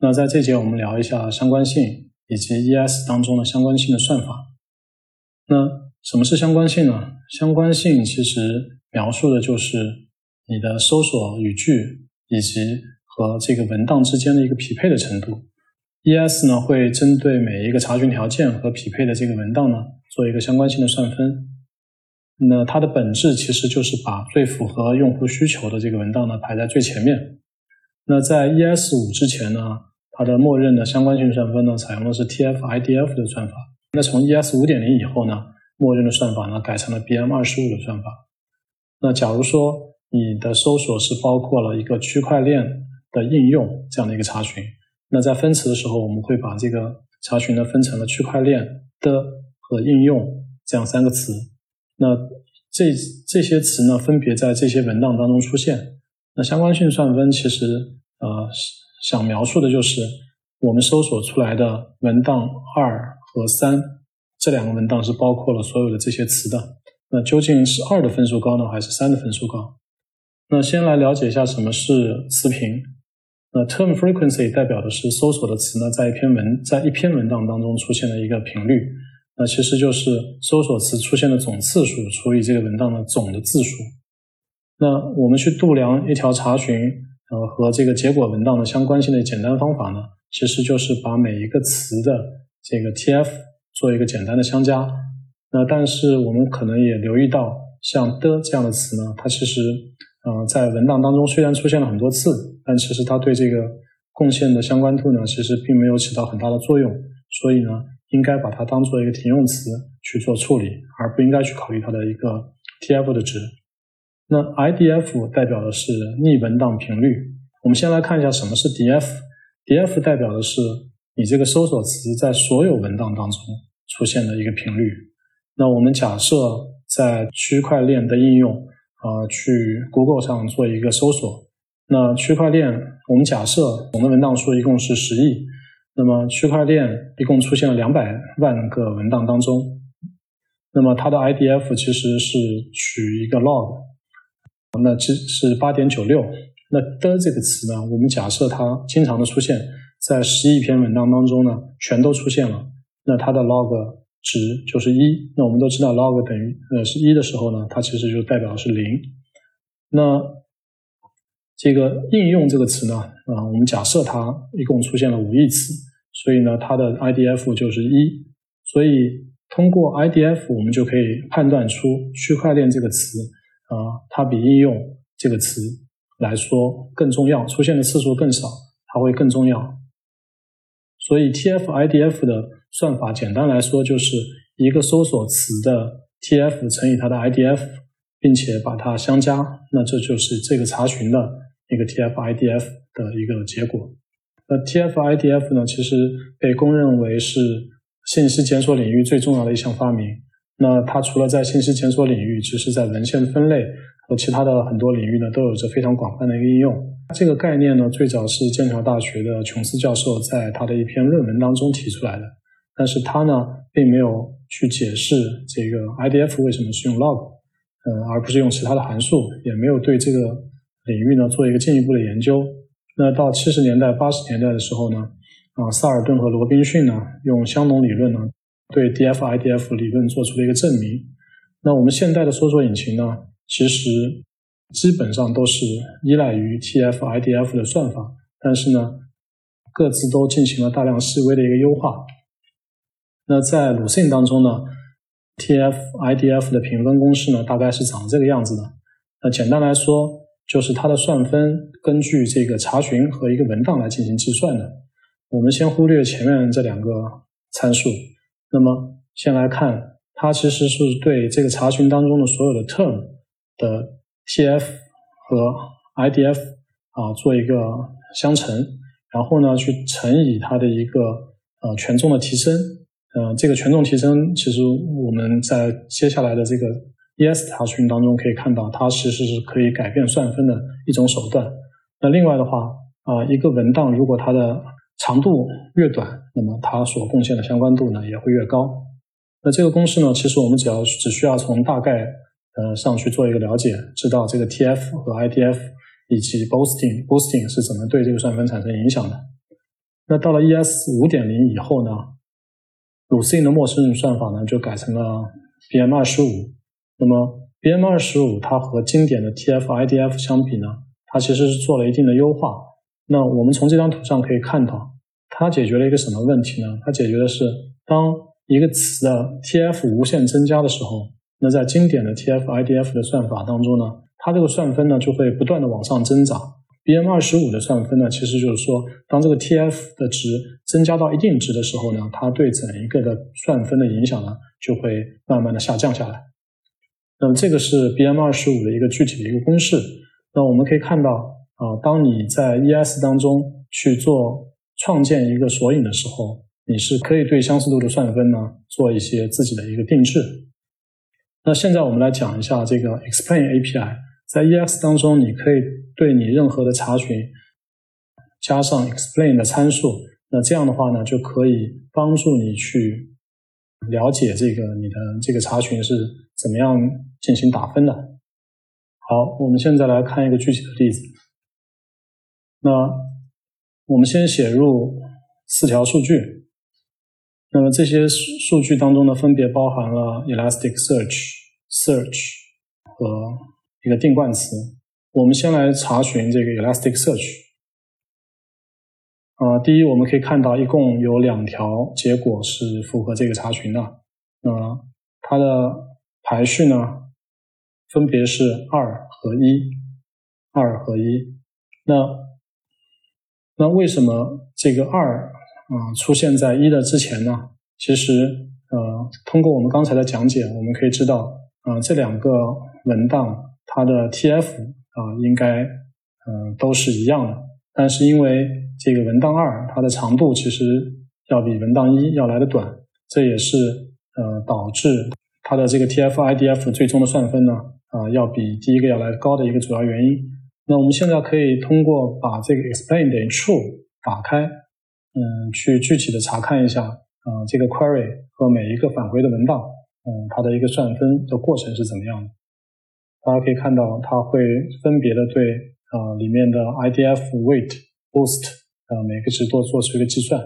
那在这节我们聊一下相关性以及 ES 当中的相关性的算法。那什么是相关性呢？相关性其实描述的就是你的搜索语句以及和这个文档之间的一个匹配的程度。ES 呢会针对每一个查询条件和匹配的这个文档呢做一个相关性的算分。那它的本质其实就是把最符合用户需求的这个文档呢排在最前面。那在 ES 五之前呢，它的默认的相关性算分呢采用的是 TF-IDF 的算法。那从 ES 五点零以后呢，默认的算法呢改成了 BM 二十五的算法。那假如说你的搜索是包括了一个区块链的应用这样的一个查询，那在分词的时候，我们会把这个查询呢分成了区块链的和应用这样三个词。那这这些词呢，分别在这些文档当中出现。那相关性算分其实呃是想描述的就是我们搜索出来的文档二和三这两个文档是包括了所有的这些词的。那究竟是二的分数高呢，还是三的分数高？那先来了解一下什么是词频。那 term frequency 代表的是搜索的词呢，在一篇文在一篇文档当中出现的一个频率。那其实就是搜索词出现的总次数除以这个文档的总的字数。那我们去度量一条查询呃和这个结果文档的相关性的简单方法呢，其实就是把每一个词的这个 TF 做一个简单的相加。那但是我们可能也留意到，像的这样的词呢，它其实呃在文档当中虽然出现了很多次，但其实它对这个贡献的相关度呢，其实并没有起到很大的作用。所以呢。应该把它当做一个停用词去做处理，而不应该去考虑它的一个 TF 的值。那 IDF 代表的是逆文档频率。我们先来看一下什么是 DF。DF 代表的是你这个搜索词在所有文档当中出现的一个频率。那我们假设在区块链的应用啊，去 Google 上做一个搜索。那区块链，我们假设总的文档数一共是十亿。那么区块链一共出现了两百万个文档当中，那么它的 IDF 其实是取一个 log，那这是八点九六。那的这个词呢，我们假设它经常的出现在十亿篇文章当中呢，全都出现了，那它的 log 值就是一。那我们都知道 log 等于呃是一的时候呢，它其实就代表是零。那这个应用这个词呢，啊，我们假设它一共出现了五亿次。所以呢，它的 IDF 就是一，所以通过 IDF 我们就可以判断出区块链这个词啊，它比应用这个词来说更重要，出现的次数更少，它会更重要。所以 TF IDF 的算法简单来说就是一个搜索词的 TF 乘以它的 IDF，并且把它相加，那这就是这个查询的一个 TF IDF 的一个结果。那 TF-IDF 呢，其实被公认为是信息检索领域最重要的一项发明。那它除了在信息检索领域，其实在文献分类和其他的很多领域呢，都有着非常广泛的一个应用。这个概念呢，最早是剑桥大学的琼斯教授在他的一篇论文当中提出来的。但是他呢，并没有去解释这个 IDF 为什么是用 log，呃，而不是用其他的函数，也没有对这个领域呢做一个进一步的研究。那到七十年代、八十年代的时候呢，啊，萨尔顿和罗宾逊呢，用香农理论呢，对 DF-IDF 理论做出了一个证明。那我们现代的搜索引擎呢，其实基本上都是依赖于 TF-IDF 的算法，但是呢，各自都进行了大量细微的一个优化。那在鲁迅当中呢，TF-IDF 的评分公式呢，大概是长这个样子的。那简单来说，就是它的算分根据这个查询和一个文档来进行计算的。我们先忽略前面这两个参数，那么先来看，它其实是对这个查询当中的所有的 term 的 TF 和 IDF 啊做一个相乘，然后呢去乘以它的一个呃权重的提升。呃，这个权重提升其实我们在接下来的这个。ES 查询当中可以看到，它其实是可以改变算分的一种手段。那另外的话，啊，一个文档如果它的长度越短，那么它所贡献的相关度呢也会越高。那这个公式呢，其实我们只要只需要从大概呃上去做一个了解，知道这个 TF 和 IDF 以及 boosting boosting 是怎么对这个算分产生影响的。那到了 ES 五点零以后呢，鲁斯的陌生人算法呢就改成了 BM 二十五。那么 BM 二十五它和经典的 TF-IDF 相比呢，它其实是做了一定的优化。那我们从这张图上可以看到，它解决了一个什么问题呢？它解决的是当一个词的 TF 无限增加的时候，那在经典的 TF-IDF 的算法当中呢，它这个算分呢就会不断的往上增长。BM 二十五的算分呢，其实就是说，当这个 TF 的值增加到一定值的时候呢，它对整一个的算分的影响呢，就会慢慢的下降下来。那么这个是 BM 二十五的一个具体的一个公式。那我们可以看到啊，当你在 ES 当中去做创建一个索引的时候，你是可以对相似度的算分呢做一些自己的一个定制。那现在我们来讲一下这个 Explain API。在 EX 当中，你可以对你任何的查询加上 explain 的参数，那这样的话呢，就可以帮助你去了解这个你的这个查询是怎么样进行打分的。好，我们现在来看一个具体的例子。那我们先写入四条数据，那么这些数数据当中呢，分别包含了 Elasticsearch、Search 和一个定冠词，我们先来查询这个 Elasticsearch。啊，第一，我们可以看到一共有两条结果是符合这个查询的。那它的排序呢，分别是二和一，二和一。那那为什么这个二啊出现在一的之前呢？其实，呃，通过我们刚才的讲解，我们可以知道，啊，这两个文档。它的 TF 啊，应该嗯都是一样的，但是因为这个文档二它的长度其实要比文档一要来的短，这也是呃导致它的这个 TF-IDF 最终的算分呢啊要比第一个要来高的一个主要原因。那我们现在可以通过把这个 explain 等于 true 打开，嗯，去具体的查看一下啊这个 query 和每一个返回的文档，嗯，它的一个算分的过程是怎么样的。大家可以看到，它会分别的对啊里面的 IDF weight boost 啊每个值都做出一个计算。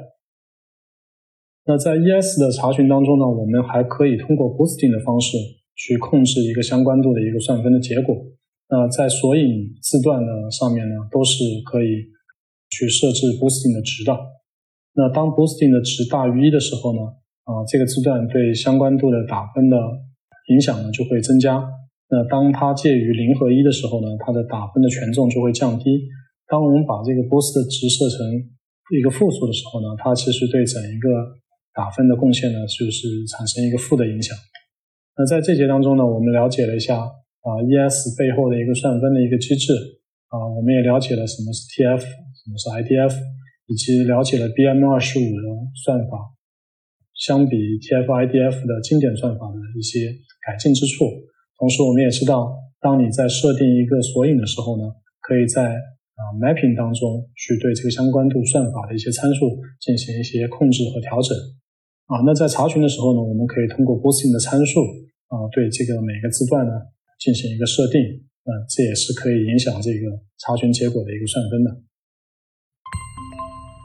那在 ES 的查询当中呢，我们还可以通过 boosting 的方式去控制一个相关度的一个算分的结果。那在索引字段的上面呢，都是可以去设置 boosting 的值的。那当 boosting 的值大于一的时候呢，啊这个字段对相关度的打分的影响呢就会增加。那当它介于零和一的时候呢，它的打分的权重就会降低。当我们把这个 boost 的值设成一个负数的时候呢，它其实对整一个打分的贡献呢，就是产生一个负的影响。那在这节当中呢，我们了解了一下啊 ES 背后的一个算分的一个机制啊，我们也了解了什么是 TF，什么是 IDF，以及了解了 BM 二十五的算法相比 TF-IDF 的经典算法的一些改进之处。同时，我们也知道，当你在设定一个索引的时候呢，可以在啊 mapping 当中去对这个相关度算法的一些参数进行一些控制和调整。啊，那在查询的时候呢，我们可以通过 boosting 的参数啊，对这个每个字段呢进行一个设定。嗯，这也是可以影响这个查询结果的一个算分的。